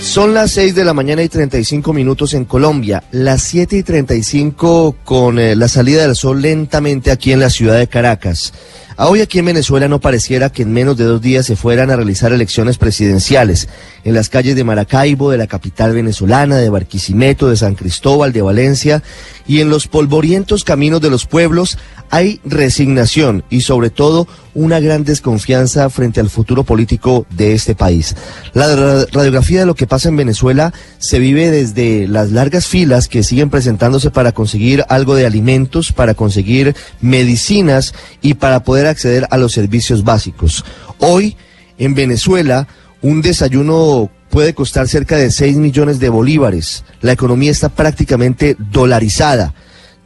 Son las 6 de la mañana y 35 minutos en Colombia, las 7 y 35 con eh, la salida del sol lentamente aquí en la ciudad de Caracas. Hoy aquí en Venezuela no pareciera que en menos de dos días se fueran a realizar elecciones presidenciales en las calles de Maracaibo, de la capital venezolana, de Barquisimeto, de San Cristóbal, de Valencia y en los polvorientos caminos de los pueblos hay resignación y sobre todo una gran desconfianza frente al futuro político de este país. La radiografía de lo que pasa en Venezuela se vive desde las largas filas que siguen presentándose para conseguir algo de alimentos, para conseguir medicinas y para poder acceder a los servicios básicos. Hoy en Venezuela un desayuno puede costar cerca de 6 millones de bolívares. La economía está prácticamente dolarizada.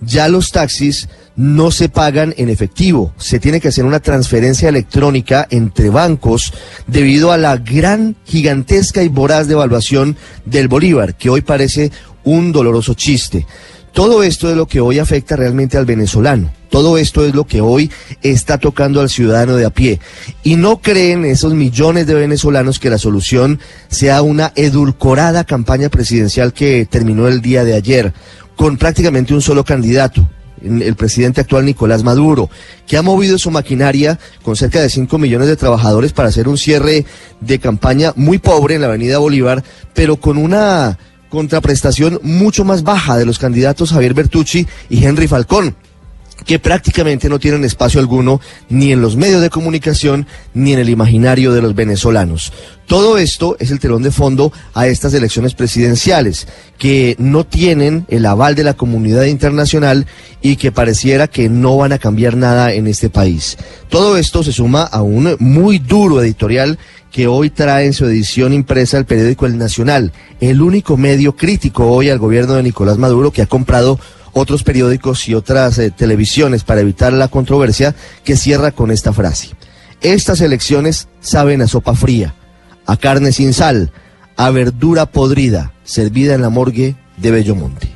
Ya los taxis no se pagan en efectivo, se tiene que hacer una transferencia electrónica entre bancos debido a la gran, gigantesca y voraz devaluación del bolívar, que hoy parece un doloroso chiste. Todo esto es lo que hoy afecta realmente al venezolano. Todo esto es lo que hoy está tocando al ciudadano de a pie. Y no creen esos millones de venezolanos que la solución sea una edulcorada campaña presidencial que terminó el día de ayer con prácticamente un solo candidato, el presidente actual Nicolás Maduro, que ha movido su maquinaria con cerca de 5 millones de trabajadores para hacer un cierre de campaña muy pobre en la Avenida Bolívar, pero con una contraprestación mucho más baja de los candidatos Javier Bertucci y Henry Falcón que prácticamente no tienen espacio alguno ni en los medios de comunicación ni en el imaginario de los venezolanos. Todo esto es el telón de fondo a estas elecciones presidenciales, que no tienen el aval de la comunidad internacional y que pareciera que no van a cambiar nada en este país. Todo esto se suma a un muy duro editorial que hoy trae en su edición impresa el periódico El Nacional, el único medio crítico hoy al gobierno de Nicolás Maduro que ha comprado otros periódicos y otras eh, televisiones para evitar la controversia que cierra con esta frase. Estas elecciones saben a sopa fría, a carne sin sal, a verdura podrida, servida en la morgue de Bellomonte.